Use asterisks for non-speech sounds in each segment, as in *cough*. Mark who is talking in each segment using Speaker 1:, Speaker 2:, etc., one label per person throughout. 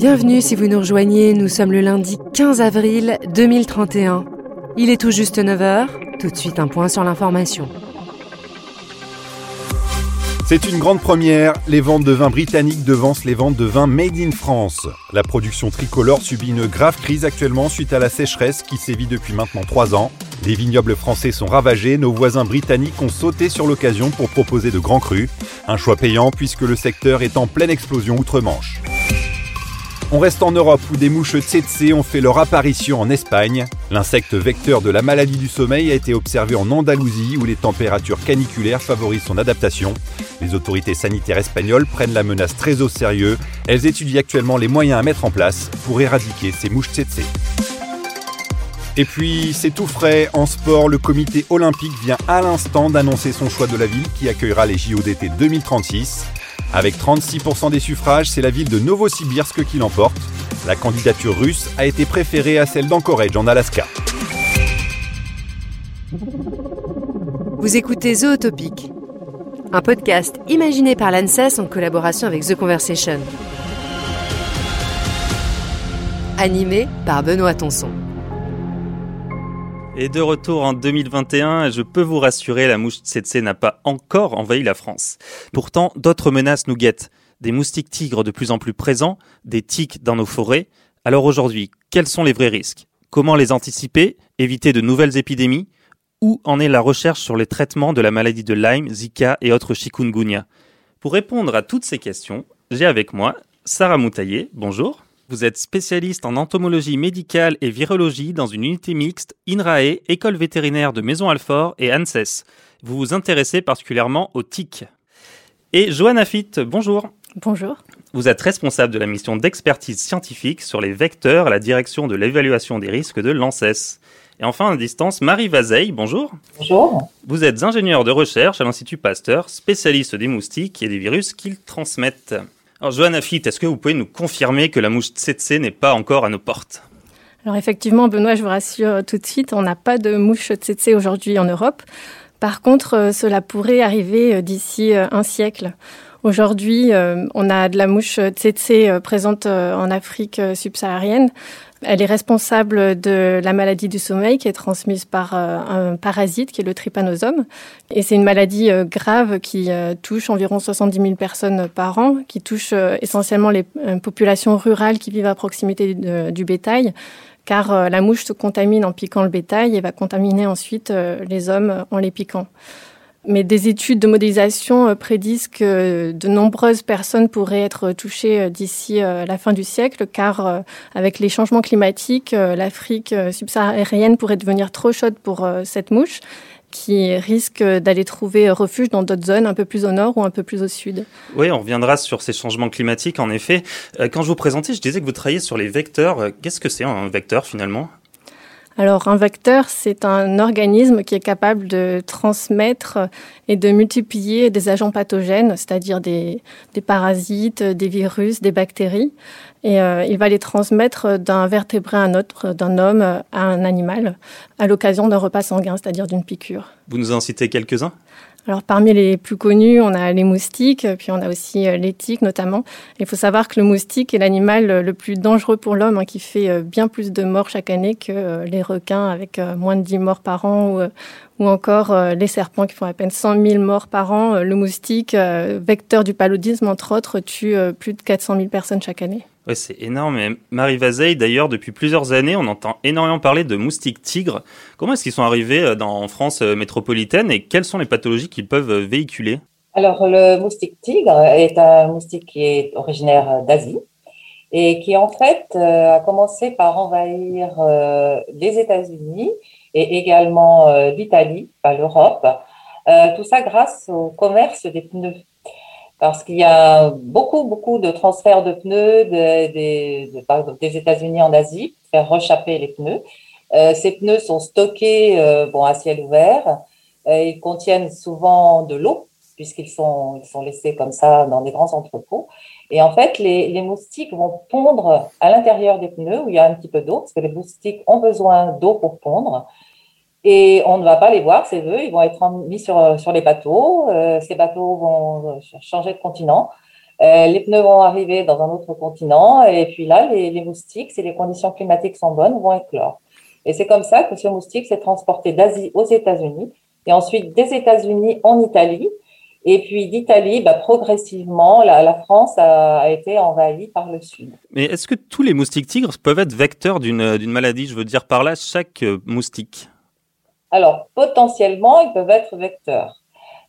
Speaker 1: Bienvenue si vous nous rejoignez, nous sommes le lundi 15 avril 2031. Il est tout juste 9h, tout de suite un point sur l'information.
Speaker 2: C'est une grande première, les ventes de vins britanniques devancent les ventes de vins made in France. La production tricolore subit une grave crise actuellement suite à la sécheresse qui sévit depuis maintenant 3 ans. Les vignobles français sont ravagés, nos voisins britanniques ont sauté sur l'occasion pour proposer de grands crus. Un choix payant puisque le secteur est en pleine explosion outre-Manche. On reste en Europe où des mouches tsetse ont fait leur apparition en Espagne. L'insecte vecteur de la maladie du sommeil a été observé en Andalousie où les températures caniculaires favorisent son adaptation. Les autorités sanitaires espagnoles prennent la menace très au sérieux. Elles étudient actuellement les moyens à mettre en place pour éradiquer ces mouches tsetse. Et puis, c'est tout frais. En sport, le comité olympique vient à l'instant d'annoncer son choix de la ville qui accueillera les JO d'été 2036. Avec 36% des suffrages, c'est la ville de Novosibirsk qui l'emporte. La candidature russe a été préférée à celle d'Anchorage en Alaska.
Speaker 1: Vous écoutez Zootopic, un podcast imaginé par l'ANSES en collaboration avec The Conversation. Animé par Benoît Tonson.
Speaker 3: Et de retour en 2021, je peux vous rassurer, la mouche tsetse n'a pas encore envahi la France. Pourtant, d'autres menaces nous guettent. Des moustiques tigres de plus en plus présents, des tiques dans nos forêts. Alors aujourd'hui, quels sont les vrais risques? Comment les anticiper? Éviter de nouvelles épidémies? Où en est la recherche sur les traitements de la maladie de Lyme, Zika et autres chikungunya? Pour répondre à toutes ces questions, j'ai avec moi Sarah Moutaillé. Bonjour. Vous êtes spécialiste en entomologie médicale et virologie dans une unité mixte INRAE, École vétérinaire de Maison-Alfort et ANSES. Vous vous intéressez particulièrement aux tiques. Et Johanna Fitt, bonjour.
Speaker 4: Bonjour.
Speaker 3: Vous êtes responsable de la mission d'expertise scientifique sur les vecteurs à la direction de l'évaluation des risques de l'ANSES. Et enfin, à distance, Marie Vazeille, bonjour.
Speaker 5: Bonjour.
Speaker 3: Vous êtes ingénieur de recherche à l'Institut Pasteur, spécialiste des moustiques et des virus qu'ils transmettent. Alors, Johanna est-ce que vous pouvez nous confirmer que la mouche tsetse n'est pas encore à nos portes?
Speaker 4: Alors, effectivement, Benoît, je vous rassure tout de suite, on n'a pas de mouche tsetse aujourd'hui en Europe. Par contre, euh, cela pourrait arriver euh, d'ici euh, un siècle. Aujourd'hui, on a de la mouche tsetse présente en Afrique subsaharienne. Elle est responsable de la maladie du sommeil qui est transmise par un parasite qui est le trypanosome. Et c'est une maladie grave qui touche environ 70 000 personnes par an, qui touche essentiellement les populations rurales qui vivent à proximité du bétail car la mouche se contamine en piquant le bétail et va contaminer ensuite les hommes en les piquant. Mais des études de modélisation euh, prédisent que de nombreuses personnes pourraient être touchées euh, d'ici euh, la fin du siècle, car avec les changements climatiques, l'Afrique subsaharienne pourrait devenir trop chaude pour cette mouche qui risque d'aller trouver refuge dans d'autres zones un peu plus au nord ou un peu plus au sud.
Speaker 3: Oui, on reviendra sur ces changements climatiques en effet. Quand je vous présentais, je disais que vous travaillez sur les vecteurs. Qu'est-ce que c'est un vecteur finalement?
Speaker 4: Alors un vecteur, c'est un organisme qui est capable de transmettre et de multiplier des agents pathogènes, c'est-à-dire des, parasites, des virus, des bactéries. Et euh, il va les transmettre d'un vertébré à un autre, d'un homme à un animal, à l'occasion d'un repas sanguin, c'est-à-dire d'une piqûre.
Speaker 3: Vous nous en citez quelques-uns?
Speaker 4: Alors parmi les plus connus, on a les moustiques, puis on a aussi euh, les tiques notamment. Il faut savoir que le moustique est l'animal euh, le plus dangereux pour l'homme, hein, qui fait euh, bien plus de morts chaque année que les requins, avec moins de 10 morts par an, ou, ou encore les serpents qui font à peine 100 000 morts par an. Le moustique, vecteur du paludisme entre autres, tue plus de 400 000 personnes chaque année.
Speaker 3: Ouais, c'est énorme. Marie Vazeille, d'ailleurs, depuis plusieurs années, on entend énormément parler de moustiques tigres. Comment est-ce qu'ils sont arrivés euh, dans, en France euh, métropolitaine et quelles sont les pathologies qu'ils peuvent euh, véhiculer?
Speaker 5: Alors, le moustique tigre est un moustique qui est originaire d'Asie et qui, en fait, a commencé par envahir les États-Unis et également l'Italie, l'Europe. tout ça grâce au commerce des pneus parce qu'il y a beaucoup, beaucoup de transferts de pneus des, États-Unis en Asie, faire rechapper les pneus. Euh, ces pneus sont stockés euh, bon, à ciel ouvert. Euh, ils contiennent souvent de l'eau, puisqu'ils sont, ils sont laissés comme ça dans des grands entrepôts. Et en fait, les, les moustiques vont pondre à l'intérieur des pneus où il y a un petit peu d'eau, parce que les moustiques ont besoin d'eau pour pondre. Et on ne va pas les voir, ces œufs, ils vont être mis sur, sur les bateaux. Euh, ces bateaux vont changer de continent. les pneus vont arriver dans un autre continent et puis là, les, les moustiques, si les conditions climatiques sont bonnes, vont éclore. Et c'est comme ça que ce moustique s'est transporté d'Asie aux États-Unis et ensuite des États-Unis en Italie. Et puis d'Italie, bah, progressivement, la, France a, a, été envahie par le Sud.
Speaker 3: Mais est-ce que tous les moustiques tigres peuvent être vecteurs d'une maladie? Je veux dire par là, chaque euh, moustique
Speaker 5: Alors, potentiellement, ils peuvent être vecteurs.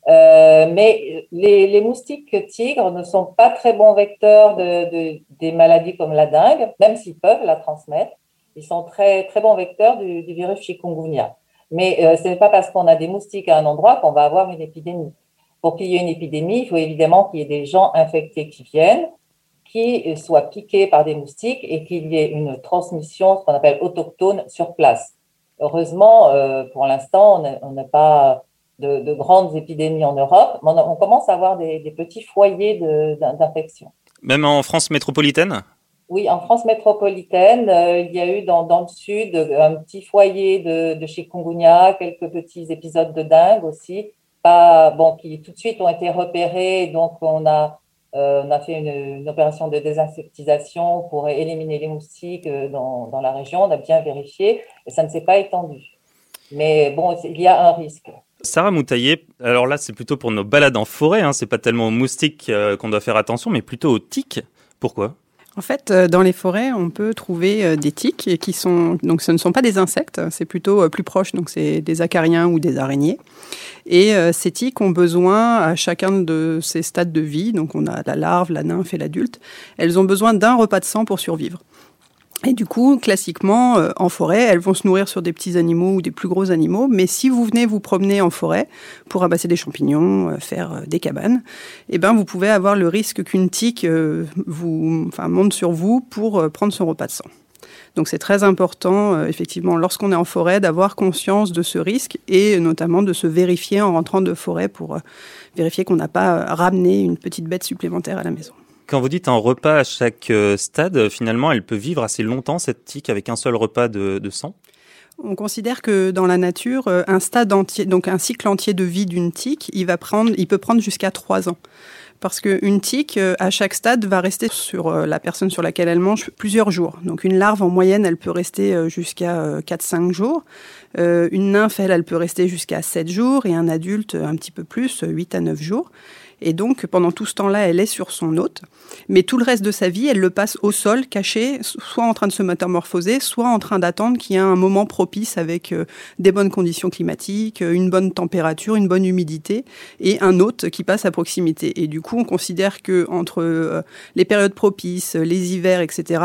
Speaker 5: Euh, mais les, moustiques tigres ne sont pas très bons vecteurs de, de, des maladies comme la dengue, même s'ils peuvent la transmettre. Ils sont très, très bons vecteurs du, du virus chikungunya. Mais euh, ce n'est pas parce qu'on a des moustiques à un endroit qu'on va avoir une épidémie. Pour qu'il y ait une épidémie, il faut évidemment qu'il y ait des gens infectés qui viennent, qui soient piqués par des moustiques et qu'il y ait une transmission, ce qu'on appelle autochtone, sur place. Heureusement, euh, pour l'instant, on n'a pas de, de, grandes épidémies en Europe, mais on, commence à avoir des, des petits foyers d'infection.
Speaker 3: Même en France métropolitaine?
Speaker 5: Oui, en France métropolitaine, euh, il y a eu dans, dans, le sud un petit foyer de, de chikungunya, quelques petits épisodes de dengue aussi, pas bon qui tout de suite ont été repérés. Donc on a euh, on a fait une, opération de désinsectisation pour éliminer les moustiques euh, dans, dans la région. On a bien vérifié et ça ne s'est pas étendu. Mais bon, il y a un risque.
Speaker 3: Sarah Moutaillé, alors là c'est plutôt pour nos balades en forêt, hein, c'est pas tellement aux moustiques euh, qu'on doit faire attention, mais plutôt aux tiques. Pourquoi?
Speaker 6: En fait, euh, dans les forêts, on peut trouver euh, des tiques qui sont donc ce ne sont pas des insectes, c'est plutôt euh, plus proche, donc c'est des acariens ou des araignées. Et ces tiques ont besoin à chacun de ces stades de vie, donc on a la larve, la nymphe et l'adulte, elles ont besoin d'un repas de sang pour survivre. Et du coup, classiquement, euh, en forêt, elles vont se nourrir sur des petits animaux ou des plus gros animaux. Mais si vous venez vous promener en forêt pour ramasser des champignons, euh, faire euh, des cabanes, eh ben, vous pouvez avoir le risque qu'une tique vous, enfin, monte sur vous pour prendre son repas de sang. Donc c'est très important, effectivement, lorsqu'on est en forêt, d'avoir conscience de ce risque et notamment de se vérifier en rentrant de forêt pour vérifier qu'on n'a pas ramené une petite bête supplémentaire à la maison.
Speaker 3: Quand vous dites un repas à chaque euh, stade, finalement, elle peut vivre assez longtemps, cette tique, avec un seul repas de, sang?
Speaker 6: On considère que dans la nature, euh, un stade entier, donc un cycle entier de vie d'une tique, il va prendre, il peut prendre jusqu'à trois ans. Parce qu'une tique, euh, à chaque stade, va rester sur la personne sur laquelle elle mange plusieurs jours. Donc une larve, en moyenne, elle peut rester jusqu'à 4-5 jours. une nymphe, elle, elle peut rester jusqu'à 7 jours. Et un adulte, un petit peu plus, 8 à 9 jours. Et donc, pendant tout ce temps-là, elle est sur son hôte. Mais tout le reste de sa vie, elle le passe au sol, caché, soit en train de se métamorphoser, soit en train d'attendre qu'il y ait un moment propice avec euh, des bonnes conditions climatiques, euh, une bonne température, une bonne humidité, et un hôte qui passe à proximité. Et du coup, on considère que entre euh, les périodes propices, les hivers, etc.,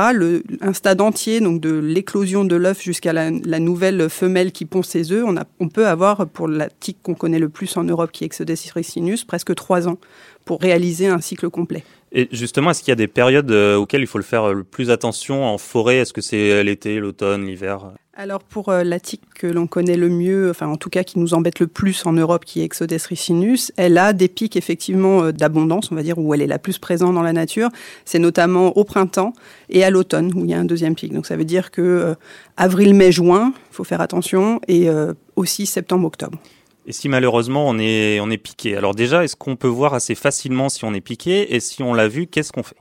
Speaker 6: un stade entier, donc de l'éclosion de l'œuf jusqu'à la, nouvelle femelle qui pond ses œufs, on peut avoir, pour la tique qu'on connaît le plus en Europe, qui est Exodus ricinus, presque trois ans pour réaliser un cycle complet.
Speaker 3: Et justement, est-ce qu'il y a des périodes euh, auxquelles il faut le faire euh, le plus attention en forêt? Est-ce que c'est l'été, l'automne, l'hiver?
Speaker 6: Alors pour euh, la tique que l'on connaît le mieux, enfin en tout cas qui nous embête le plus en Europe, qui est Exodes ricinus, elle a des pics effectivement d'abondance, on va dire, où elle est la plus présente dans la nature. C'est notamment au printemps et à l'automne où il y a un deuxième pic. Donc ça veut dire que avril, mai, juin, il faut faire attention, et aussi septembre, octobre.
Speaker 3: Et si malheureusement on est, on est piqué Alors déjà, est-ce qu'on peut voir assez facilement si on est piqué Et si on l'a vu, qu'est-ce qu'on fait?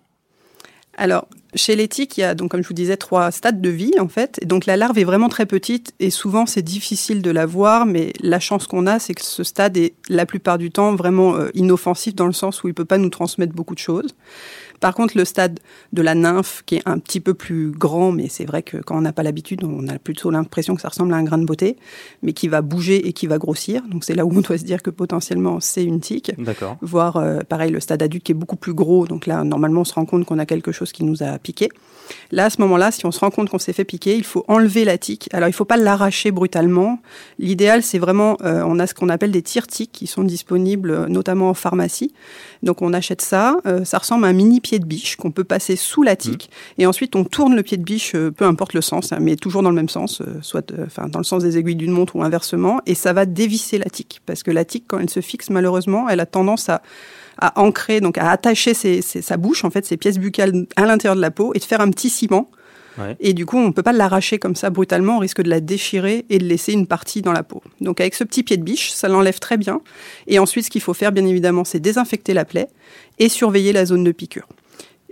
Speaker 6: Alors, chez les tiques, il y a donc, comme je vous disais, trois stades de vie en fait. Donc la larve est vraiment très petite et souvent c'est difficile de la voir, mais la chance qu'on a, c'est que ce stade est la plupart du temps vraiment euh, inoffensif dans le sens où il peut pas nous transmettre beaucoup de choses. Par contre, le stade de la nymphe, qui est un petit peu plus grand, mais c'est vrai que quand on n'a pas l'habitude, on a plutôt l'impression que ça ressemble à un grain de beauté, mais qui va bouger et qui va grossir. Donc c'est là où on doit se dire que potentiellement c'est une tique.
Speaker 3: D'accord.
Speaker 6: Voir, euh, pareil, le stade adulte qui est beaucoup plus gros. Donc là, normalement, on se rend compte qu'on a quelque chose qui nous a piqué. Là, à ce moment-là, si on se rend compte qu'on s'est fait piquer, il faut enlever la tique. Alors, il ne faut pas l'arracher brutalement. L'idéal, c'est vraiment, euh, on a ce qu'on appelle des tire-tiques qui sont disponibles euh, notamment en pharmacie. Donc, on achète ça. Ça ressemble à un mini pied de biche qu'on peut passer sous la tique. Mmh. Et ensuite, on tourne le pied de biche, peu importe le sens, hein, mais toujours dans le même sens, soit enfin dans le sens des aiguilles d'une montre ou inversement. Et ça va dévisser la tique. Parce que la tique, quand elle se fixe, malheureusement, elle a tendance à à ancrer, donc à attacher ses, ses, sa bouche, en fait, ses pièces buccales à l'intérieur de la peau et de faire un petit ciment Et du coup, on ne peut pas l'arracher comme ça brutalement, on risque de la déchirer et de laisser une partie dans la peau. Donc avec ce petit pied de biche, ça l'enlève très bien. Et ensuite, ce qu'il faut faire, bien évidemment, c'est désinfecter la plaie et surveiller la zone de piqûre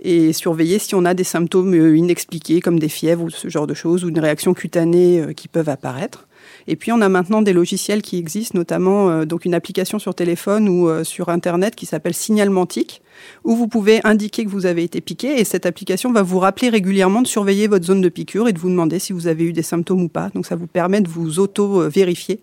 Speaker 6: et surveiller si on a des symptômes euh, inexpliqués comme des fièvres ou ce genre de choses ou une réaction cutanée euh, qui peuvent apparaître. Et puis on a maintenant des logiciels qui existent, notamment euh, donc une application sur téléphone ou euh, sur internet qui s'appelle Signalmantique, où vous pouvez indiquer que vous avez été piqué et cette application va vous rappeler régulièrement de surveiller votre zone de piqûre et de vous demander si vous avez eu des symptômes ou pas. Donc ça vous permet de vous auto-vérifier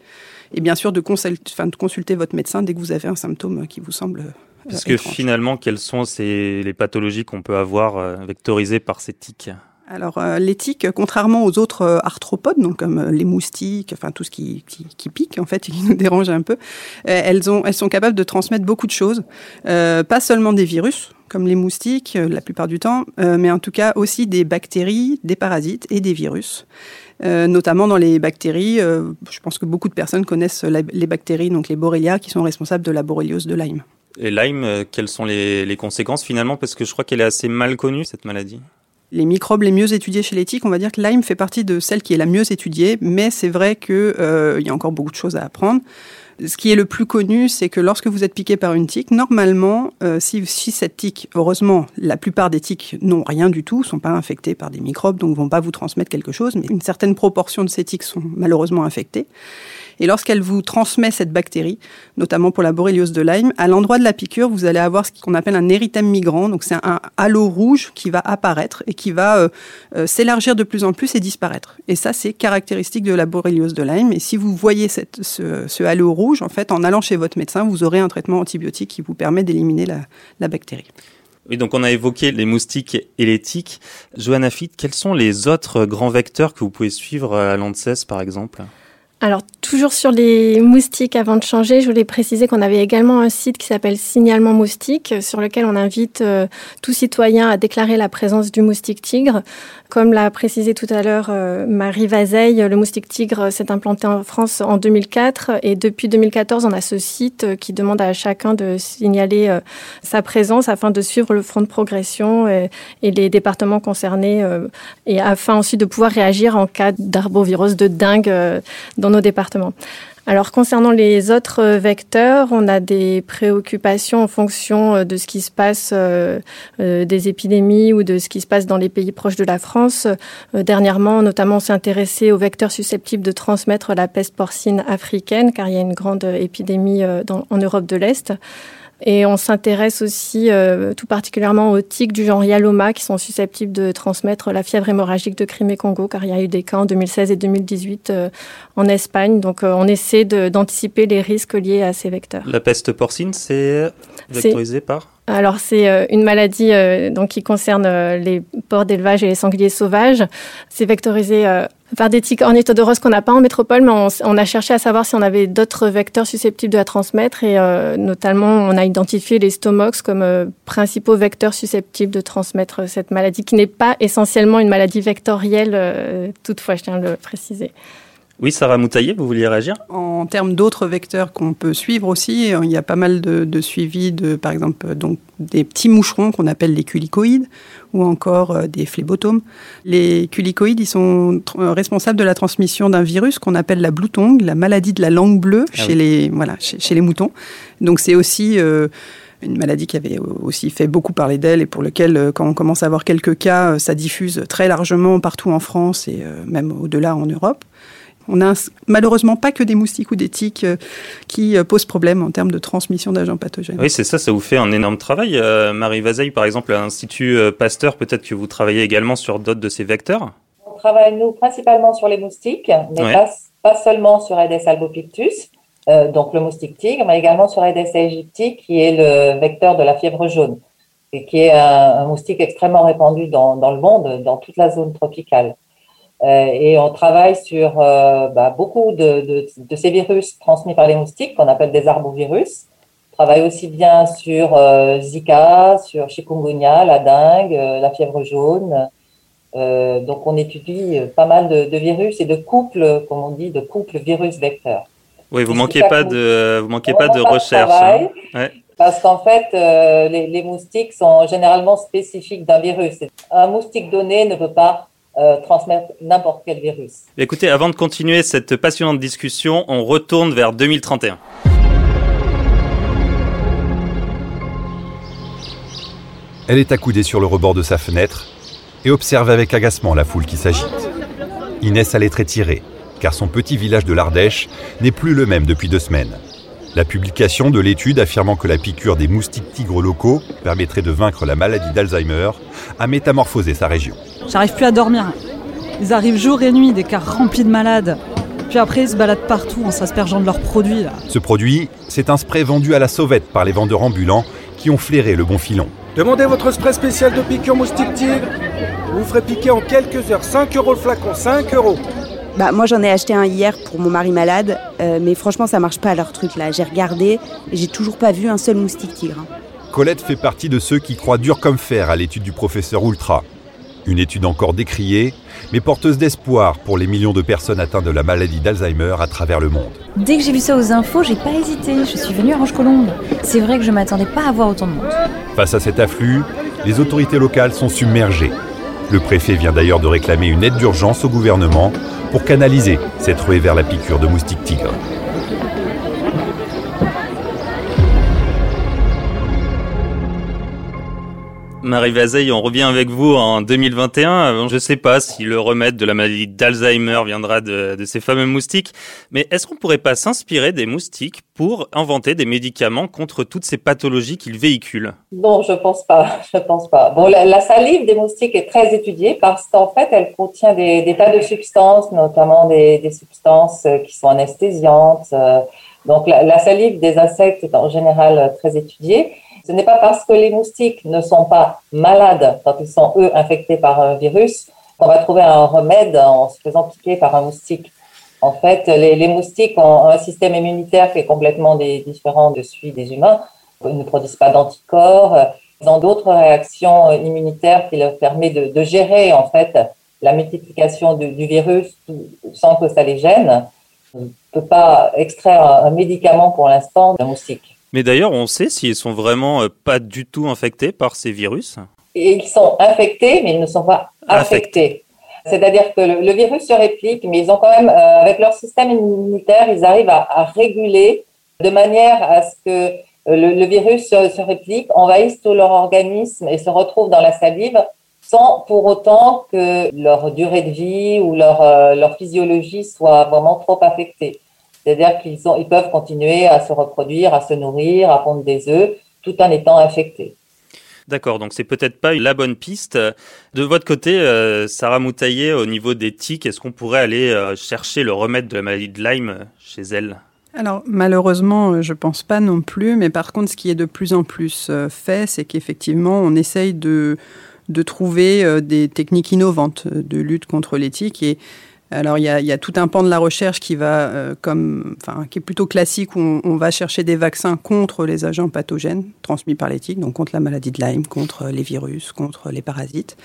Speaker 6: et bien sûr de, de consulter votre médecin dès que vous avez un symptôme qui vous semble
Speaker 3: euh, Parce que finalement, quelles sont ces, les pathologies qu'on peut avoir vectorisées par ces tiques
Speaker 6: alors euh, les tiques, contrairement aux autres euh, arthropodes, donc comme euh, les moustiques, enfin tout ce qui, qui, pique en fait, *laughs* qui nous dérange un peu, elles, ont, elles sont capables de transmettre beaucoup de choses, pas seulement des virus comme les moustiques la plupart du temps, mais en tout cas aussi des bactéries, des parasites et des virus. notamment dans les bactéries, je pense que beaucoup de personnes connaissent les bactéries, donc les Borrelia, qui sont responsables de la borréliose de Lyme.
Speaker 3: Et Lyme, quelles sont les, les conséquences finalement? Parce que je crois qu'elle est assez mal connue, cette maladie
Speaker 6: les microbes les mieux étudiés chez les tiques, on va dire que Lyme fait partie de celle qui est la mieux étudiée, mais c'est vrai qu'il euh, y a encore beaucoup de choses à apprendre. Ce qui est le plus connu, c'est que lorsque vous êtes piqué par une tique, normalement, euh, si, si, cette tique, heureusement, la plupart des tiques n'ont rien du tout, sont pas infectées par des microbes, donc vont pas vous transmettre quelque chose, mais une certaine proportion de ces tiques sont malheureusement infectées. Et lorsqu'elle vous transmet cette bactérie, notamment pour la borréliose de Lyme, à l'endroit de la piqûre, vous allez avoir ce qu'on appelle un érythème migrant. Donc c'est un halo rouge qui va apparaître et qui va euh, euh, s'élargir de plus en plus et disparaître. Et ça, c'est caractéristique de la borréliose de Lyme. Et si vous voyez ce, halo rouge, en fait, en allant chez votre médecin, vous aurez un traitement antibiotique qui vous permet d'éliminer la, la bactérie.
Speaker 3: Oui, donc on a évoqué les moustiques et les tiques. Johanna Fitt, quels sont les autres grands vecteurs que vous pouvez suivre à l'ANSES, par exemple?
Speaker 4: Alors, toujours sur les moustiques, avant de changer, je voulais préciser qu'on avait également un site qui s'appelle Signalement Moustique, sur lequel on invite euh, tout citoyen à déclarer la présence du moustique tigre. Comme l'a précisé tout à l'heure euh, Marie Vazeille, le moustique tigre s'est implanté en France en 2004 et depuis 2014, on a ce site qui demande à chacun de signaler euh, sa présence afin de suivre le front de progression et, les départements concernés et afin ensuite de pouvoir réagir en cas d'arbovirose de dingue dans nos départements. Alors concernant les autres vecteurs, on a des préoccupations en fonction euh, de ce qui se passe euh, euh, des épidémies ou de ce qui se passe dans les pays proches de la France. dernièrement, notamment, on s'est intéressé aux vecteurs susceptibles de transmettre la peste porcine africaine, car il y a une grande épidémie en Europe de l'Est. Et on s'intéresse aussi euh, tout particulièrement aux tiques du genre Yaloma qui sont susceptibles de transmettre la fièvre hémorragique de Crimée-Congo, car il y a eu des cas en 2016 et 2018 euh, en Espagne. Donc euh, on essaie d'anticiper les risques liés à ces vecteurs.
Speaker 3: La peste porcine, c'est vectorisé par
Speaker 4: alors c'est une maladie donc qui concerne les porcs d'élevage et les sangliers sauvages. C'est vectorisé par des tiques ornithodoroses qu'on n'a pas en métropole, mais on, a cherché à savoir si on avait d'autres vecteurs susceptibles de la transmettre et euh, notamment on a identifié les stomox comme euh, principaux vecteurs susceptibles de transmettre cette maladie, qui n'est pas essentiellement une maladie vectorielle, euh, toutefois, je tiens à le préciser.
Speaker 3: Oui, Sarah Moutaillé, vous vouliez réagir?
Speaker 6: En termes d'autres vecteurs qu'on peut suivre aussi, il y a pas mal de, de suivi de, par exemple, donc des petits moucherons qu'on appelle les culicoïdes ou encore euh, des phlébotomes. Les culicoïdes, ils sont euh, responsables de la transmission d'un virus qu'on appelle la bloutongue, la maladie de la langue bleue ah chez, les, voilà, chez, les moutons. Donc c'est aussi... Euh, une maladie qui avait aussi fait beaucoup parler d'elle et pour lequel, quand on commence à avoir quelques cas, ça diffuse très largement partout en France et même au-delà en Europe. On n'a malheureusement pas que des moustiques ou des tiques euh, qui euh, posent problème en termes de transmission d'agents pathogènes.
Speaker 3: Oui, c'est ça, ça vous fait un énorme travail. Euh, Marie Vazeille, par exemple, à l'Institut Pasteur, peut-être que vous travaillez également sur d'autres de ces vecteurs?
Speaker 5: On travaille, nous, principalement sur les moustiques, mais pas, seulement sur Aedes albopictus, donc le moustique tigre, mais également sur Aedes aegypti, qui est le vecteur de la fièvre jaune, et qui est un, moustique extrêmement répandu dans, dans le monde, dans toute la zone tropicale. Euh, et on travaille sur euh, bah, beaucoup de, de, de, ces virus transmis par les moustiques qu'on appelle des arbovirus. On travaille aussi bien sur euh, Zika, sur chikungunya, la dengue, la fièvre jaune. donc on étudie pas mal de, de, virus et de couples, comme on dit, de couples virus-vecteurs.
Speaker 3: Oui, vous manquez pas de, vous manquez pas de recherche. Hein.
Speaker 5: Ouais. Parce qu'en fait, les, les, moustiques sont généralement spécifiques d'un virus. Un moustique donné ne peut pas transmettre n'importe quel virus.
Speaker 3: Écoutez, avant de continuer cette passionnante discussion, on retourne vers 2031.
Speaker 2: Elle est accoudée sur le rebord de sa fenêtre et observe avec agacement la foule qui s'agite. Inès allait très tirée, car son petit village de l'Ardèche n'est plus le même depuis deux semaines. La publication de l'étude affirmant que la piqûre des moustiques tigres locaux permettrait de vaincre la maladie d'Alzheimer a métamorphosé sa région.
Speaker 7: J'arrive plus à dormir. Ils arrivent jour et nuit, des cars remplis de malades. Puis après, ils se baladent partout en s'aspergeant de leurs produits.
Speaker 2: Ce produit, c'est un spray vendu à la sauvette par les vendeurs ambulants qui ont flairé le bon filon.
Speaker 8: Demandez votre spray spécial de piqûre moustique tigre. Vous ferez piquer en quelques heures. 5 euros le flacon, 5 euros.
Speaker 9: Bah, moi j'en ai acheté un hier pour mon mari malade, euh, mais franchement ça marche pas leur truc là. J'ai regardé et j'ai toujours pas vu un seul moustique tigre. Hein.
Speaker 2: Colette fait partie de ceux qui croient dur comme fer à l'étude du professeur Ultra. Une étude encore décriée, mais porteuse d'espoir pour les millions de personnes atteintes de la maladie d'Alzheimer à travers le monde.
Speaker 10: Dès que j'ai vu ça aux infos, j'ai pas hésité. Je suis venue à Roche-Colombe. C'est vrai que je m'attendais pas à voir autant de monde.
Speaker 2: Face à cet afflux, les autorités locales sont submergées. Le préfet vient d'ailleurs de réclamer une aide d'urgence au gouvernement pour canaliser cette ruée vers la piqûre de moustique tigre.
Speaker 3: Marie Vazeille, on revient avec vous en 2021. Je ne sais pas si le remède de la maladie d'Alzheimer viendra de, ces fameux moustiques, mais est-ce qu'on pourrait pas s'inspirer des moustiques pour inventer des médicaments contre toutes ces pathologies qu'ils véhiculent?
Speaker 5: Non, je pense pas. Je pense pas. Bon, la, salive des moustiques est très étudiée parce qu'en fait, elle contient des, tas de substances, notamment des, substances qui sont anesthésiantes. Euh, donc, la salive des insectes est en général très étudiée. Ce n'est pas parce que les moustiques ne sont pas malades quand ils sont, eux, infectés par un virus qu'on va trouver un remède en se faisant piquer par un moustique. En fait, les, moustiques ont un système immunitaire qui est complètement différent de celui des humains. Ils ne produisent pas d'anticorps. Ils ont d'autres réactions immunitaires qui leur permettent de, gérer, en fait, la multiplication du, virus sans que ça les gêne. On ne peut pas extraire un médicament pour l'instant d'un moustique.
Speaker 3: Mais d'ailleurs, on sait s'ils sont vraiment euh, pas du tout infectés par ces virus
Speaker 5: Ils sont infectés, mais ils ne sont pas affectés. C'est-à-dire que le, virus se réplique, mais ils ont quand même, euh, avec leur système immunitaire, ils arrivent à, réguler de manière à ce que euh, le, virus se, réplique, envahisse tout leur organisme et se retrouve dans la salive sans pour autant que leur durée de vie ou leur, leur physiologie soit vraiment trop affectée. C'est-à-dire qu'ils ils peuvent continuer à se reproduire, à se nourrir, à pondre des œufs, tout en étant infectés.
Speaker 3: D'accord, donc c'est peut-être pas la bonne piste. De votre côté, euh, Sarah Moutaillé, au niveau des tiques, est-ce qu'on pourrait aller euh, chercher le remède de la maladie de Lyme chez elle?
Speaker 6: Alors malheureusement, euh, je pense pas non plus, mais par contre, ce qui est de plus en plus fait, c'est qu'effectivement, on essaye de, de trouver des techniques innovantes de lutte contre les tiques et alors il y, a, tout un pan de la recherche qui va, euh, comme, enfin, qui est plutôt classique où on, va chercher des vaccins contre les agents pathogènes transmis par l'éthique, donc contre la maladie de Lyme, contre les virus, contre les parasites.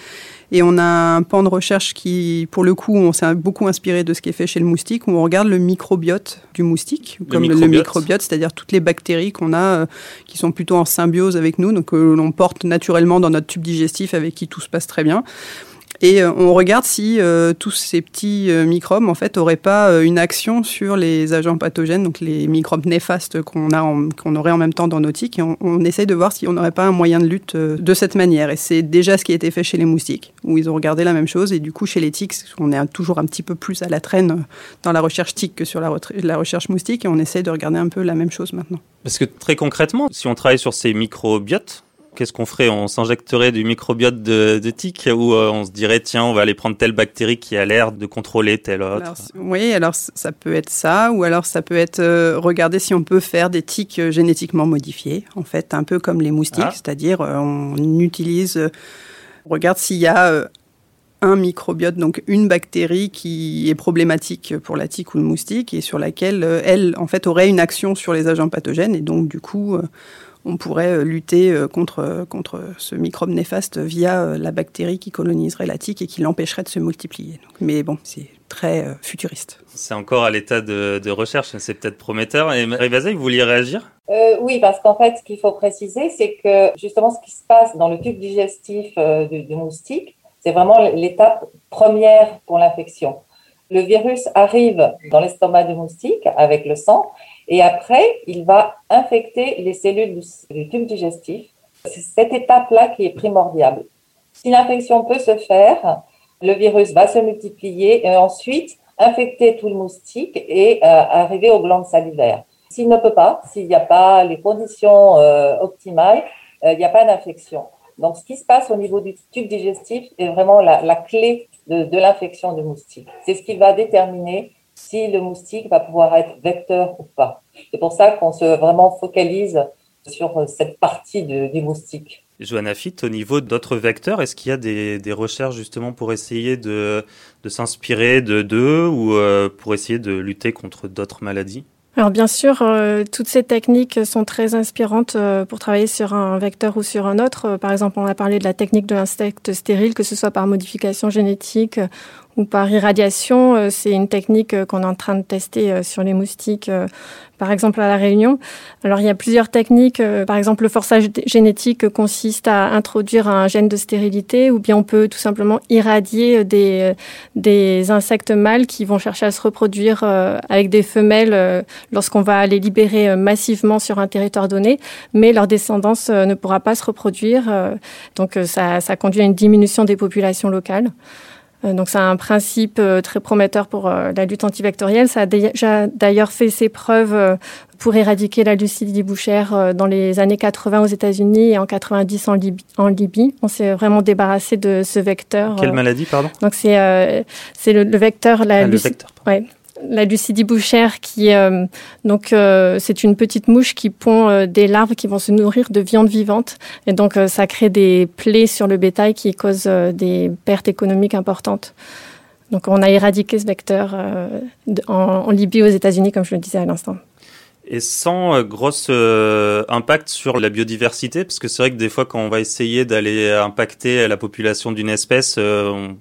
Speaker 6: Et on a un pan de recherche qui, pour le coup, on s'est beaucoup inspiré de ce qui est fait chez le moustique, où on regarde le microbiote du moustique, comme le microbiote, c'est-à-dire toutes les bactéries qu'on a, euh, qui sont plutôt en symbiose avec nous, donc que l'on porte naturellement dans notre tube digestif, avec qui tout se passe très bien. Et euh, on regarde si euh, tous ces petits euh, microbes en fait auraient pas une action sur les agents pathogènes, donc les microbes néfastes qu'on a, qu'on aurait en même temps dans nos tiques. Et on, on essaye de voir si on n'aurait pas un moyen de lutte de cette manière. Et c'est déjà ce qui a été fait chez les moustiques, où ils ont regardé la même chose. Et du coup, chez les tiques, on est toujours un petit peu plus à la traîne dans la recherche tique que sur la, la recherche moustique. Et on essaye de regarder un peu la même chose maintenant.
Speaker 3: Parce que très concrètement, si on travaille sur ces microbiotes, qu'est-ce qu'on ferait? On s'injecterait du microbiote de, de tic ou euh, on se dirait tiens on va aller prendre telle bactérie qui a l'air de contrôler telle autre?
Speaker 6: Oui, alors ça peut être ça ou alors ça peut être euh, regarder si on peut faire des tiques euh, génétiquement modifiés, en fait un peu comme les moustiques, ah. c'est-à-dire on utilise, on regarde s'il y a un microbiote, donc une bactérie qui est problématique pour la tique ou le moustique et sur laquelle elle, en fait, aurait une action sur les agents pathogènes et donc du coup, on pourrait euh, lutter euh, contre, contre ce microbe néfaste via euh, la bactérie qui coloniserait la tique et qui l'empêcherait de se multiplier. mais bon, c'est très futuriste.
Speaker 3: C'est encore à l'état de, recherche, c'est peut-être prometteur. Et Rivazé, vous vouliez réagir?
Speaker 5: Oui, parce qu'en fait, ce qu'il faut préciser, c'est que justement ce qui se passe dans le tube digestif du, du moustique, c'est vraiment l'étape première pour l'infection. Le virus arrive dans l'estomac du moustique avec le sang et après, il va infecter les cellules du tube digestif. C'est cette étape-là qui est primordiale. Si l'infection peut se faire, le virus va se multiplier et ensuite infecter tout le moustique et euh, arriver aux glandes salivaires. S'il ne peut pas, s'il n'y a pas les conditions euh, optimales, euh, il n'y a pas d'infection. Donc, ce qui se passe au niveau du tube digestif est vraiment la, clé de, de l'infection du moustique. C'est ce qui va déterminer si le moustique va pouvoir être vecteur ou pas. C'est pour ça qu'on se vraiment focalise sur cette partie de, du moustique.
Speaker 3: Johanna Fitt, au niveau d'autres vecteurs, est-ce qu'il y a des, des, recherches justement pour essayer de, de s'inspirer de d'eux ou euh, pour essayer de lutter contre d'autres maladies?
Speaker 4: Alors bien sûr, euh, toutes ces techniques sont très inspirantes euh, pour travailler sur un vecteur ou sur un autre. Euh, par exemple, on a parlé de la technique de l'insecte stérile, que ce soit par modification génétique ou par irradiation. Euh, c'est une technique euh, qu'on est en train de tester euh, sur les moustiques, par exemple à La Réunion. Alors il y a plusieurs techniques. Par exemple, le forçage génétique consiste à introduire un gène de stérilité ou bien on peut tout simplement irradier des, des insectes mâles qui vont chercher à se reproduire avec des femelles lorsqu'on va les libérer massivement sur un territoire donné, mais leur descendance ne pourra pas se reproduire. Donc ça, ça conduit à une diminution des populations locales. Euh, donc c'est un principe euh, très prometteur pour euh, la lutte antivectorielle. Ça a déjà d'ailleurs fait ses preuves pour éradiquer la lucidité bouchère dans les années 80 aux États-Unis et en 90 en, Libye. En Libye. On s'est vraiment débarrassé de ce vecteur.
Speaker 3: Quelle maladie, pardon?
Speaker 4: Donc c'est euh, c'est le, le, vecteur la
Speaker 3: ah, le vecteur.
Speaker 4: Ouais la lucidie bouchère, qui euh, donc euh, c'est une petite mouche qui pond euh, des larves qui vont se nourrir de viande vivante et donc euh, ça crée des plaies sur le bétail qui causent euh, des pertes économiques importantes. Donc on a éradiqué ce vecteur euh, en, Libye aux États-Unis comme je le disais à l'instant.
Speaker 3: Et sans gros impact sur la biodiversité, parce que c'est vrai que des fois quand on va essayer d'aller impacter la population d'une espèce, on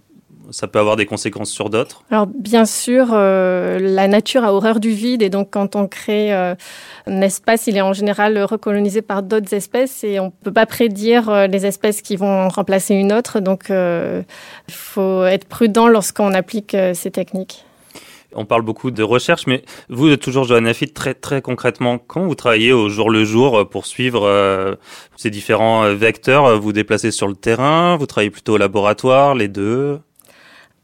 Speaker 3: ça peut avoir des conséquences sur d'autres
Speaker 4: Alors bien sûr, euh, la nature a horreur du vide et donc quand on crée euh, un espace, il est en général recolonisé par d'autres espèces et on ne peut pas prédire euh, les espèces qui vont remplacer une autre. Donc il euh, faut être prudent lorsqu'on applique euh, ces techniques.
Speaker 3: On parle beaucoup de recherche, mais vous, toujours Johanna Fitt, très, très concrètement, quand vous travaillez au jour le jour pour suivre euh, ces différents vecteurs, vous déplacez sur le terrain, vous travaillez plutôt au laboratoire, les deux?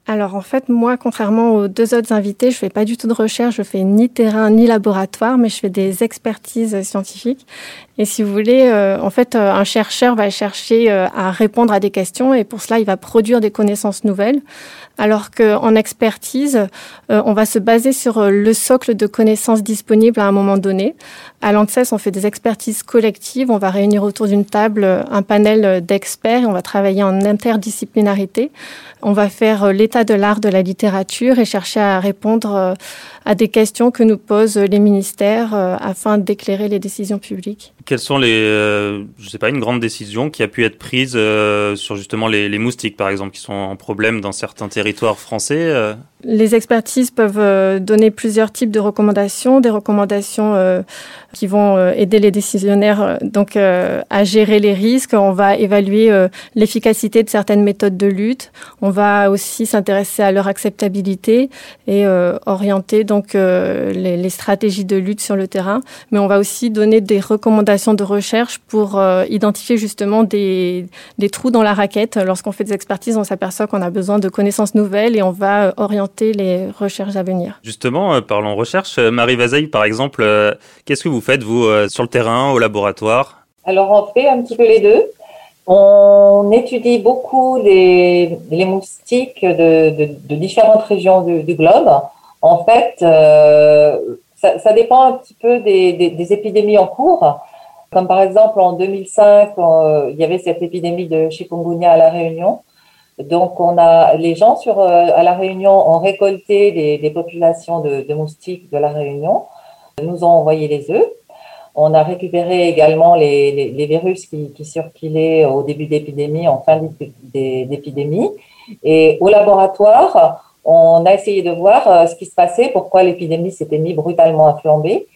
Speaker 4: Alors en fait, moi, contrairement aux deux autres invités, je fais pas du tout de recherche, je fais ni terrain ni laboratoire, mais je fais des expertises scientifiques. Et si vous voulez, euh, en fait, euh, un chercheur va chercher euh, à répondre à des questions et pour cela, il va produire des connaissances nouvelles. Alors qu'en expertise, euh, on va se baser sur le socle de connaissances disponibles à un moment donné. À l'ANSES, on fait des expertises collectives. On va réunir autour d'une table un panel d'experts on va travailler en interdisciplinarité. On va faire l'état de l'art de la littérature et chercher à répondre à des questions que nous posent les ministères euh, afin d'éclairer les décisions publiques.
Speaker 3: Quelles sont les, euh, je sais pas, une grande décision qui a pu être prise euh, sur justement les, moustiques, par exemple, qui sont en problème dans certains territoires français euh
Speaker 4: Les expertises peuvent euh, donner plusieurs types de recommandations, des recommandations euh, qui vont aider les décisionnaires donc à gérer les risques. On va évaluer l'efficacité de certaines méthodes de lutte. On va aussi s'intéresser à leur acceptabilité et orienter donc les, stratégies de lutte sur le terrain. Mais on va aussi donner des recommandations de recherche pour identifier justement des trous dans la raquette. Lorsqu'on fait des expertises, on s'aperçoit qu'on a besoin de connaissances nouvelles et on va euh, orienter les recherches à venir.
Speaker 3: Justement, euh, parlons recherche. Marie Vazeille, par exemple, euh, qu'est-ce que vous faites, vous, euh, sur le terrain, au laboratoire?
Speaker 5: Alors, on fait un petit peu les deux. On étudie beaucoup les, les moustiques de, de, de, différentes régions du, du, globe. En fait, euh, ça, ça, dépend un petit peu des, des, des, épidémies en cours. Comme par exemple en 2005, on, il y avait cette épidémie de chikungunya à la Réunion. Donc, on a les gens sur euh, à la Réunion ont récolté des, populations de, moustiques de la Réunion, nous ont envoyé les œufs. On a récupéré également les, virus qui, qui, circulaient au début d'épidémie, en fin d'épidémie. Et au laboratoire, on a essayé de voir euh, ce qui se passait, pourquoi l'épidémie s'était mise brutalement à flamber.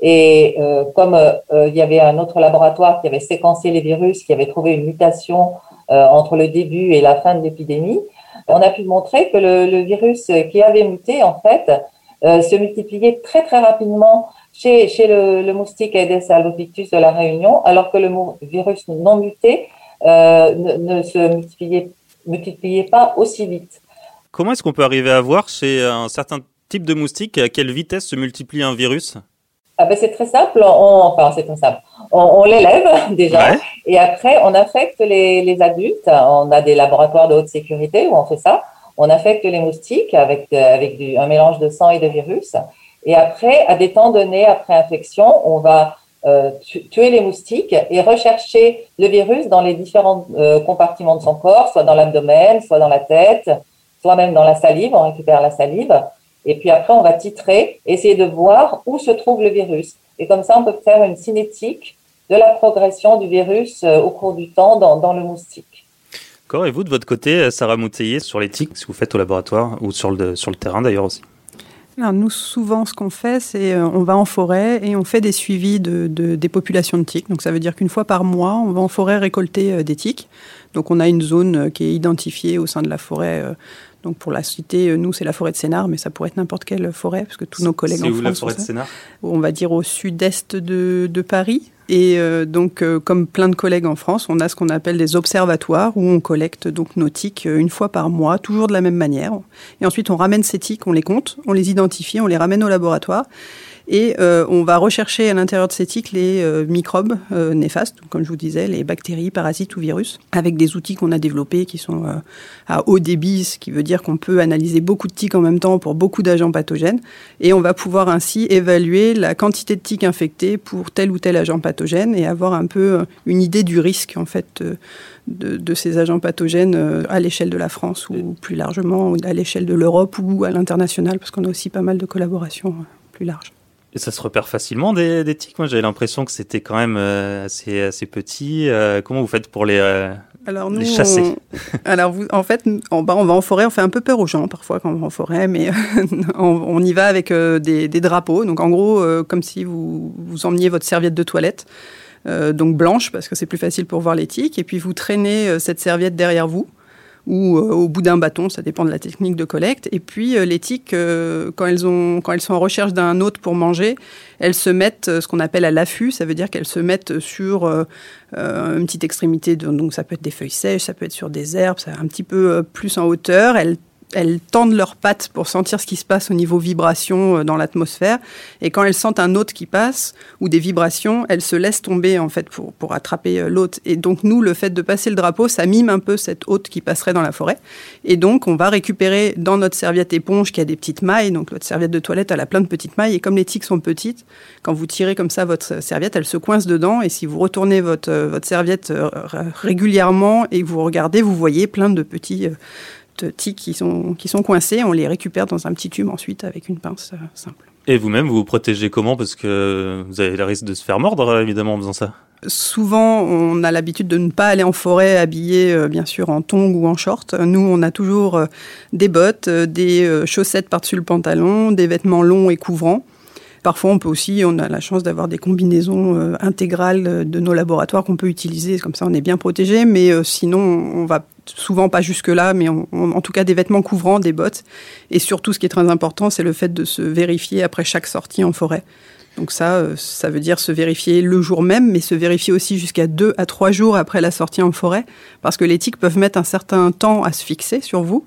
Speaker 5: Et euh, comme il y avait un autre laboratoire qui avait séquencé les virus, qui avait trouvé une mutation entre le début et la fin de l'épidémie, on a pu montrer que le, virus qui avait muté, en fait, se multipliait très très rapidement chez, le, moustique Aedes albopictus de la Réunion, alors que le virus non muté ne, ne, se multipliait pas aussi vite.
Speaker 3: Comment est-ce qu'on peut arriver à voir chez un certain type de moustique à quelle vitesse se multiplie un virus?
Speaker 5: Ah ben c'est très simple, on, enfin c'est très simple. On, l'élève *laughs* déjà et après on affecte les, les, adultes. On a des laboratoires de haute sécurité où on fait ça. On affecte les moustiques avec, avec du, un mélange de sang et de virus. Et après, à des temps donnés, après infection, on va euh, tuer les moustiques et rechercher le virus dans les différents euh, compartiments de son corps, soit dans l'abdomen, soit dans la tête, soit même dans la salive. On récupère la salive. Et puis après, on va titrer, essayer de voir où se trouve le virus. Et comme ça, on peut faire une cinétique de la progression du virus euh, au cours du temps dans, dans le moustique.
Speaker 3: D'accord. Et vous, de votre côté, euh, Sarah Mouteillé, sur l'éthique, ce que vous faites au laboratoire ou sur le, sur le terrain d'ailleurs aussi?
Speaker 6: Alors nous, souvent, ce qu'on fait, c'est euh, on va en forêt et on fait des suivis de, de, des populations de tiques. Donc ça veut dire qu'une fois par mois, on va en forêt récolter des tiques. Donc on a une zone qui est identifiée au sein de la forêt donc pour la cité, euh, nous c'est la forêt de Sénart, mais ça pourrait être n'importe quelle forêt, parce que tous nos collègues en
Speaker 3: où, la forêt de Sénart?
Speaker 6: On va dire au sud-est de, Paris. Et euh, donc, euh, comme plein de collègues en France, on a ce qu'on appelle des observatoires où on collecte donc nos tiques une fois par mois, toujours de la même manière. Et ensuite, on ramène ces tiques, on les compte, on les identifie, on les ramène au laboratoire. Et euh, on va rechercher à l'intérieur de ces tiques les euh, microbes euh, néfastes, comme je vous disais, les bactéries, parasites ou virus, avec des outils qu'on a développés qui sont à haut débit, ce qui veut dire qu'on peut analyser beaucoup de tiques en même temps pour beaucoup d'agents pathogènes. Et on va pouvoir ainsi évaluer la quantité de tiques infectées pour tel ou tel agent pathogène et avoir un peu une idée du risque, en fait. De, de, ces agents pathogènes à l'échelle de la France ou plus largement à l'échelle de l'Europe ou à l'international, parce qu'on a aussi pas mal de collaborations plus larges.
Speaker 3: Et ça se repère facilement des, des tiques Moi, j'avais l'impression que c'était quand même euh, assez, assez petit. Euh, comment vous faites pour les, euh, alors nous, les chasser
Speaker 6: Alors, vous, en fait, on, bah, on va en forêt, on fait un peu peur aux gens parfois quand on va en forêt, mais *laughs* on, y va avec des, des, drapeaux. Donc, en gros, comme si vous, vous emmeniez votre serviette de toilette. donc blanche parce que c'est plus facile pour voir les tiques et puis vous traînez cette serviette derrière vous ou euh, au bout d'un bâton, ça dépend de la technique de collecte. Et puis euh, les tiques, euh, quand, elles sont en recherche d'un hôte pour manger, elles se mettent ce qu'on appelle à l'affût, ça veut dire qu'elles se mettent sur une petite extrémité, donc ça peut être des feuilles sèches, ça peut être sur des herbes, ça un petit peu plus en hauteur. Elles elles tendent leurs pattes pour sentir ce qui se passe au niveau vibration euh, dans l'atmosphère. Et quand elles sentent un hôte qui passe ou des vibrations, elles se laissent tomber en fait pour, pour attraper euh, l'hôte. Et donc nous, le fait de passer le drapeau, ça mime un peu cette hôte qui passerait dans la forêt. Et donc on va récupérer dans notre serviette éponge qui a des petites mailles. Donc notre serviette de toilette, elle a plein de petites mailles. Et comme les tiques sont petites, quand vous tirez comme ça votre serviette, elle se coince dedans. Et si vous retournez votre, euh, votre serviette régulièrement et vous regardez, vous voyez plein de petits tiques qui sont, qui sont coincés. On les récupère dans un petit tube ensuite avec une pince euh, simple.
Speaker 3: Et vous-même, vous vous protégez comment? Parce que vous avez le risque de se faire mordre, évidemment, en faisant ça.
Speaker 6: Souvent, on a l'habitude de ne pas aller en forêt habillé, euh, bien sûr, en tongs ou en short. Nous, on a toujours euh, des bottes, des chaussettes par-dessus le pantalon, des vêtements longs et couvrants. Parfois, on peut aussi, on a la chance d'avoir des combinaisons intégrales de nos laboratoires qu'on peut utiliser. Comme ça, on est bien protégé. Mais sinon, on va souvent pas jusque-là, mais en tout cas des vêtements couvrants, des bottes. Et surtout, ce qui est très important, c'est le fait de se vérifier après chaque sortie en forêt. Donc ça, euh, ça veut dire se vérifier le jour même, mais se vérifier aussi jusqu'à deux à trois jours après la sortie en forêt, parce que les tiques peuvent mettre un certain temps à se fixer sur vous.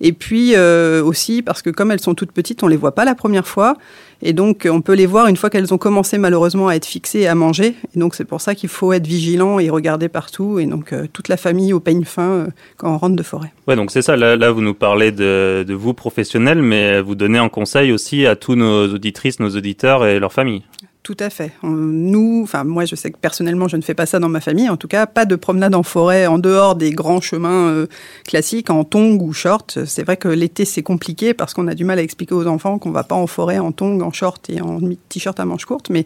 Speaker 6: Et puis euh, aussi parce que comme elles sont toutes petites, on les voit pas la première fois. Et donc, on peut les voir une fois qu'elles ont commencé malheureusement à être fixées et à manger. Et donc, c'est pour ça qu'il faut être vigilant et regarder partout. Et donc, euh, toute la famille au peigne fin euh, quand on rentre de forêt.
Speaker 3: Ouais, donc c'est ça. Là, vous nous parlez de, de vous professionnels, mais vous donnez un conseil aussi à tous nos auditrices, nos auditeurs et leurs familles.
Speaker 6: Tout à fait. Nous, enfin moi, je sais que personnellement, je ne fais pas ça dans ma famille. En tout cas, pas de promenade en forêt en dehors des grands chemins euh, classiques en tongs ou short. C'est vrai que l'été c'est compliqué parce qu'on a du mal à expliquer aux enfants qu'on va pas en forêt en tongs, en short et en t-shirt à manches courtes, mais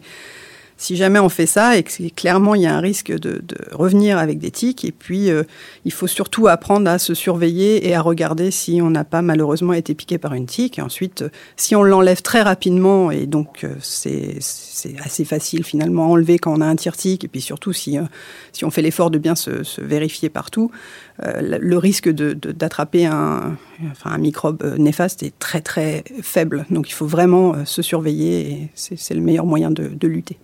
Speaker 6: si jamais on fait ça, et que clairement il y a un risque de, de revenir avec des tiques, et puis euh, il faut surtout apprendre à se surveiller et à regarder si on n'a pas malheureusement été piqué par une tique. Et ensuite, si on l'enlève très rapidement, et donc c'est assez facile finalement à enlever quand on a un tir-tique, et puis surtout si, si on fait l'effort de bien se, vérifier partout, le risque d'attraper un, enfin, un microbe néfaste est très très faible. Donc il faut vraiment se surveiller, et c'est le meilleur moyen de, de lutter.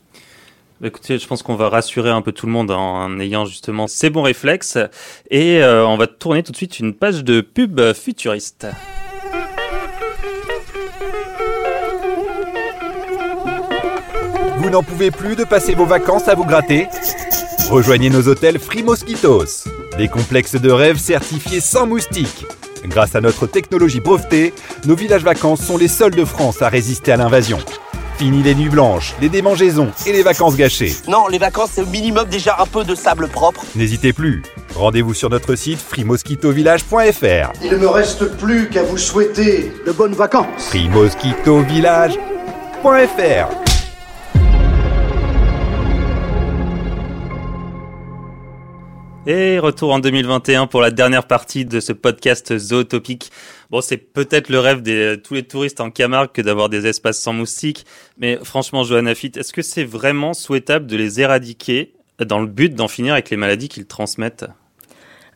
Speaker 3: Écoutez, je pense qu'on va rassurer un peu tout le monde en ayant justement ces bons réflexes. Et euh, on va tourner tout de suite une page de pub futuriste.
Speaker 2: Vous n'en pouvez plus de passer vos vacances à vous gratter Rejoignez nos hôtels Free Mosquitos, des complexes de rêve certifiés sans moustiques. Grâce à notre technologie brevetée, nos villages vacances sont les seuls de France à résister à l'invasion. Fini les nuits blanches, les démangeaisons et les vacances gâchées.
Speaker 11: Non, les vacances, c'est au minimum déjà un peu de sable propre.
Speaker 2: N'hésitez plus. Rendez-vous sur notre site frimosquitovillage.fr.
Speaker 12: Il ne me reste plus qu'à vous souhaiter de bonnes vacances.
Speaker 2: frimosquitovillage.fr
Speaker 3: Et retour en 2021 pour la dernière partie de ce podcast zootopique. Bon, c'est peut-être le rêve de tous les touristes en Camargue que d'avoir des espaces sans moustiques, mais franchement, Johanna Fitt, est-ce que c'est vraiment souhaitable de les éradiquer dans le but d'en finir avec les maladies qu'ils transmettent?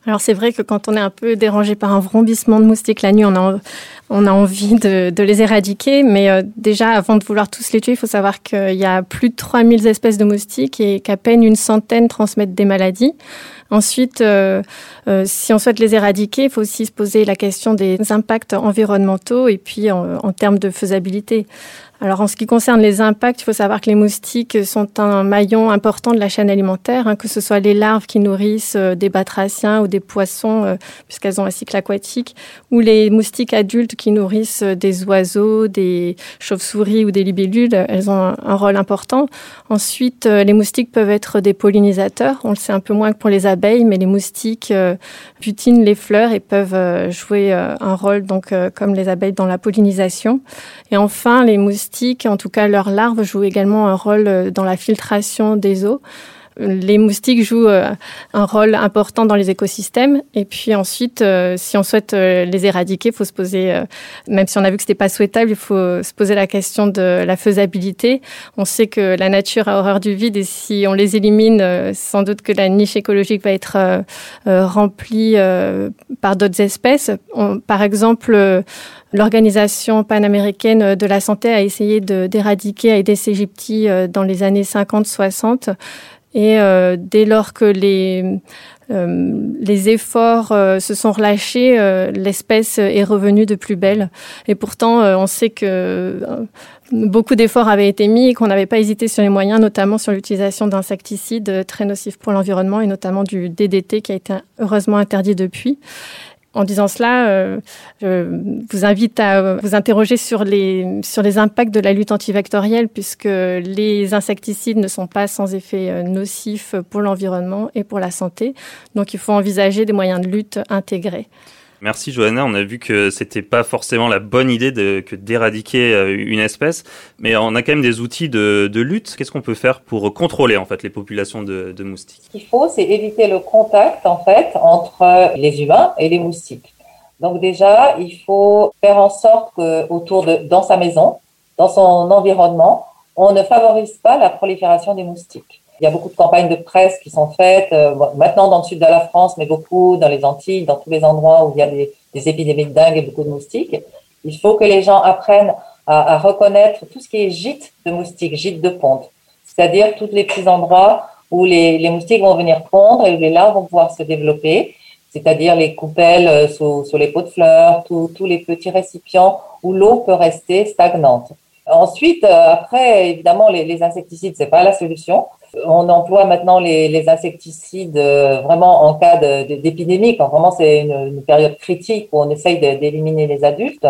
Speaker 4: Alors c'est vrai que quand on est un peu dérangé par un vrombissement de moustiques la nuit, on a, on a envie de, de les éradiquer. Mais euh, déjà, avant de vouloir tous les tuer, il faut savoir qu'il y a plus de 3000 espèces de moustiques et qu'à peine une centaine transmettent des maladies. Ensuite, euh, euh, si on souhaite les éradiquer, il faut aussi se poser la question des impacts environnementaux et puis en, en termes de faisabilité. Alors en ce qui concerne les impacts, il faut savoir que les moustiques sont un maillon important de la chaîne alimentaire, hein, que ce soit les larves qui nourrissent euh, des batraciens ou des poissons, euh, puisqu'elles ont un cycle aquatique, ou les moustiques adultes qui nourrissent euh, des oiseaux, des chauves-souris ou des libellules. Elles ont un, un rôle important. Ensuite, les moustiques peuvent être des pollinisateurs. On le sait un peu moins que pour les abeilles, mais les moustiques butinent les fleurs et peuvent jouer un rôle donc comme les abeilles dans la pollinisation. Et enfin, les moustiques, en tout cas leurs larves, jouent également un rôle euh, dans la filtration des eaux. Les moustiques jouent euh, un rôle important dans les écosystèmes. Et puis ensuite, euh, si on souhaite les éradiquer, il faut se poser, même si on a vu que c'était pas souhaitable, il faut se poser la question de la faisabilité. On sait que la nature a horreur du vide et si on les élimine, sans doute que la niche écologique va être remplie par d'autres espèces. Par exemple, L'Organisation panaméricaine de la santé a essayé d'éradiquer Aedes aegypti euh, dans les années 50-60. Et euh, dès lors que les, euh, efforts se sont relâchés, l'espèce est revenue de plus belle. Et pourtant, on sait que beaucoup d'efforts avaient été mis et qu'on n'avait pas hésité sur les moyens, notamment sur l'utilisation d'insecticides très nocifs pour l'environnement et notamment du DDT qui a été heureusement interdit depuis. En disant cela, euh, je vous invite à vous interroger sur les, sur les impacts de la lutte antivectorielle, puisque les insecticides ne sont pas sans effet euh, nocif pour l'environnement et pour la santé. Donc il faut envisager des moyens de lutte intégrés.
Speaker 3: Merci Johanna, on a vu que c'était pas forcément la bonne idée que d'éradiquer euh, une espèce, mais on a quand même des outils de, lutte. Qu'est-ce qu'on peut faire pour contrôler en fait les populations de, de moustiques?
Speaker 5: Ce qu'il faut, c'est éviter le contact en fait entre les humains et les moustiques. Donc déjà, il faut faire en sorte que autour de dans sa maison, dans son environnement, on ne favorise pas la prolifération des moustiques. Il y a beaucoup de campagnes de presse qui sont faites, euh, maintenant dans le sud de la France, mais beaucoup dans les Antilles, dans tous les endroits où il y a des, épidémies de dingue et beaucoup de moustiques. Il faut que les gens apprennent à, à reconnaître tout ce qui est gîte de moustiques, gîte de ponte, c'est-à-dire tous les petits endroits où les, les, moustiques vont venir pondre et où les larves vont pouvoir se développer, c'est-à-dire les coupelles euh, sous, sous les pots de fleurs, tous les petits récipients où l'eau peut rester stagnante. Ensuite, euh, après, évidemment, les, les insecticides, c'est pas la solution. On emploie maintenant les, insecticides euh, vraiment en cas d'épidémie, quand vraiment c'est une, période critique où on essaye d'éliminer les adultes.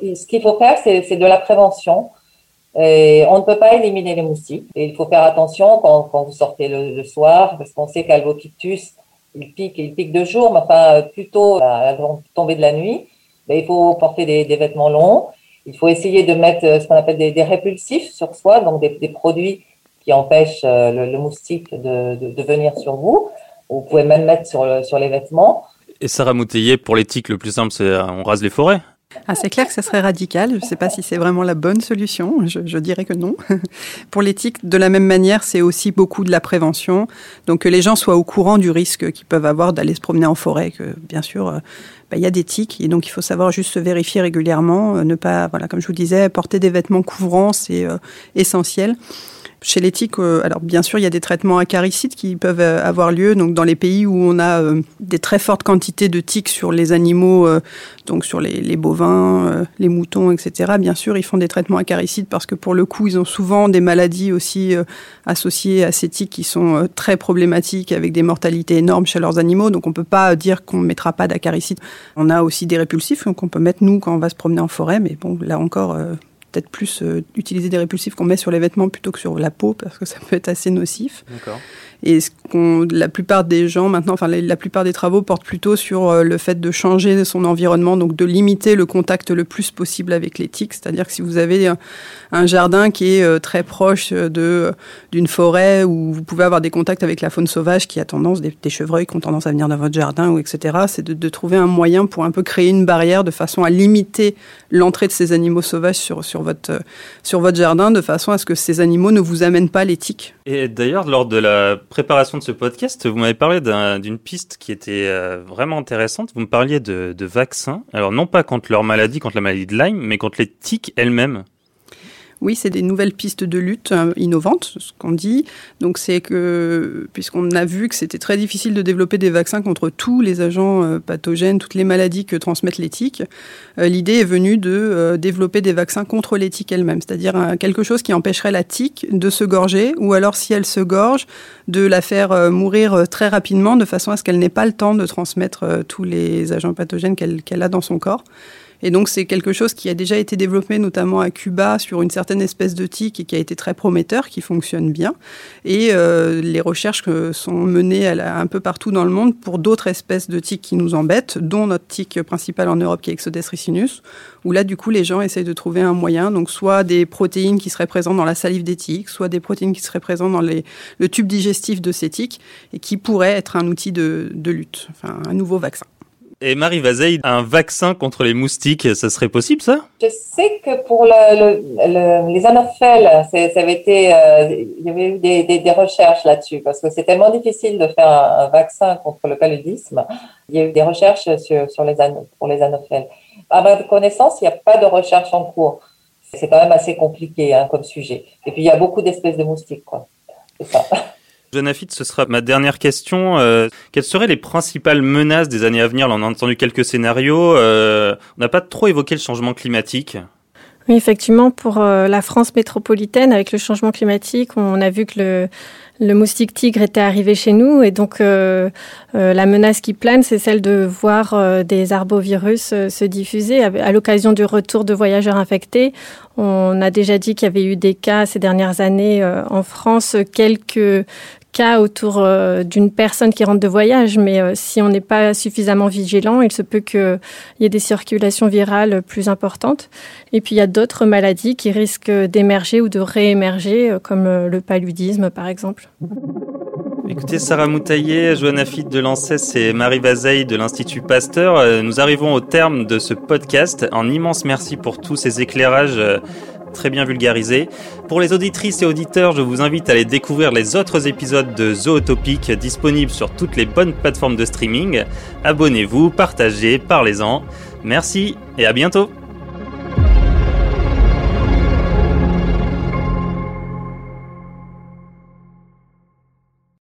Speaker 5: Et ce qu'il faut faire, c'est de la prévention. On ne peut pas éliminer les moustiques. Et il faut faire attention quand, vous sortez le, soir, parce qu'on sait qu'Alvopictus, il pique, il pique de jour, mais enfin plutôt à la tombée de la nuit. Mais il faut porter des, vêtements longs. Il faut essayer de mettre ce qu'on appelle des, répulsifs sur soi, donc des produits qui empêche le, moustique de, de, venir sur vous. Vous pouvez même mettre sur, sur les vêtements.
Speaker 3: Et Sarah Mouteillé, pour les tiques, le plus simple, c'est on rase les forêts
Speaker 6: ah, c'est clair que ça serait radical. Je ne sais pas si c'est vraiment la bonne solution. Je, dirais que non. *laughs* Pour l'éthique, de la même manière, c'est aussi beaucoup de la prévention. Donc que les gens soient au courant du risque qu'ils peuvent avoir d'aller se promener en forêt. Que bien sûr, euh, bah, il y a des tiques et donc il faut savoir juste se vérifier régulièrement, euh, ne pas, voilà, comme je vous disais, porter des vêtements couvrants, c'est euh, essentiel. Chez les tiques, euh, alors bien sûr, il y a des traitements acaricides qui peuvent euh, avoir lieu. Donc dans les pays où on a euh, des très fortes quantités de tiques sur les animaux, donc sur les, bovins, les moutons, etc. Bien sûr, ils font des traitements acaricides parce que pour le coup, ils ont souvent des maladies aussi associées à ces tiques qui sont très problématiques avec des mortalités énormes chez leurs animaux. Donc on peut pas dire qu'on ne mettra pas d'acaricide. On a aussi des répulsifs qu'on peut mettre nous quand on va se promener en forêt, mais bon, là encore peut-être plus euh, utiliser des répulsifs qu'on met sur les vêtements plutôt que sur la peau parce que ça peut être assez nocif. Et ce la plupart des gens maintenant, enfin la, plupart des travaux portent plutôt sur euh, le fait de changer son environnement, donc de limiter le contact le plus possible avec les tiques. C'est-à-dire que si vous avez un, jardin qui est euh, très proche de d'une forêt où vous pouvez avoir des contacts avec la faune sauvage qui a tendance, des, chevreuils qui ont tendance à venir dans votre jardin ou etc. C'est de, de, trouver un moyen pour un peu créer une barrière de façon à limiter l'entrée de ces animaux sauvages sur sur votre sur votre jardin, de façon à ce que ces animaux ne vous amènent pas les tiques.
Speaker 3: Et d'ailleurs, lors de la préparation de ce podcast, vous m'avez parlé d'une piste qui était euh, vraiment intéressante. Vous me parliez de, de vaccins. Alors non pas contre leur maladie, contre la maladie de Lyme, mais contre les tiques elles-mêmes.
Speaker 6: Oui, c'est des nouvelles pistes de lutte euh, innovantes, ce qu'on dit. Donc c'est que, puisqu'on a vu que c'était très difficile de développer des vaccins contre tous les agents euh, pathogènes, toutes les maladies que transmettent les tiques, euh, l'idée est venue de développer des vaccins contre les tiques elles-mêmes, c'est-à-dire quelque chose qui empêcherait la tique de se gorger, ou alors si elle se gorge, de la faire mourir très rapidement, de façon à ce qu'elle n'ait pas le temps de transmettre tous les agents pathogènes qu'elle a dans son corps. Et donc c'est quelque chose qui a déjà été développé notamment à Cuba sur une certaine espèce de tique et qui a été très prometteur, qui fonctionne bien. Et euh, les recherches sont menées un peu partout dans le monde pour d'autres espèces de tiques qui nous embêtent, dont notre tique principale en Europe qui est Exodes ricinus, où là du coup les gens essayent de trouver un moyen, donc soit des protéines qui seraient présentes dans la salive des tiques, soit des protéines qui seraient présentes dans les, le tube digestif de ces tiques et qui pourraient être un outil de, de lutte, enfin un nouveau vaccin.
Speaker 3: Et Marie Vazeille, un vaccin contre les moustiques, ça serait possible ça?
Speaker 5: Je sais que pour le, les anophèles, ça avait été, euh, il y avait eu des, des, recherches là-dessus parce que c'est tellement difficile de faire un, vaccin contre le paludisme. Il y a eu des recherches sur, sur les pour les anophèles. À ma connaissance, il n'y a pas de recherche en cours. C'est quand même assez compliqué hein, comme sujet. Et puis il y a beaucoup d'espèces de moustiques, quoi. C'est ça.
Speaker 3: Jonafit, ce sera ma dernière question. Euh, quelles seraient les principales menaces des années à venir? Là, on a entendu quelques scénarios. Euh, on n'a pas trop évoqué le changement climatique.
Speaker 4: Oui, effectivement, pour euh, la France métropolitaine, avec le changement climatique, on a vu que le, moustique tigre était arrivé chez nous et donc la menace qui plane, c'est celle de voir des arbovirus se diffuser à, l'occasion du retour de voyageurs infectés. On a déjà dit qu'il y avait eu des cas ces dernières années en France, quelques cas autour euh, d'une personne qui rentre de voyage, mais euh, si on n'est pas suffisamment vigilant, il se peut qu'il y ait des circulations virales plus importantes. Et puis il y a d'autres maladies qui risquent d'émerger ou de réémerger, euh, comme le paludisme par exemple.
Speaker 3: Écoutez, Sarah Moutaillé, Johanna Fitt de l'ANSES et Marie Vazeille de l'Institut Pasteur, nous arrivons au terme de ce podcast. Un immense merci pour tous ces éclairages très bien vulgarisé. Pour les auditrices et auditeurs, je vous invite à aller découvrir les autres épisodes de Zootopic disponibles sur toutes les bonnes plateformes de streaming. Abonnez-vous, partagez, parlez-en. Merci et à bientôt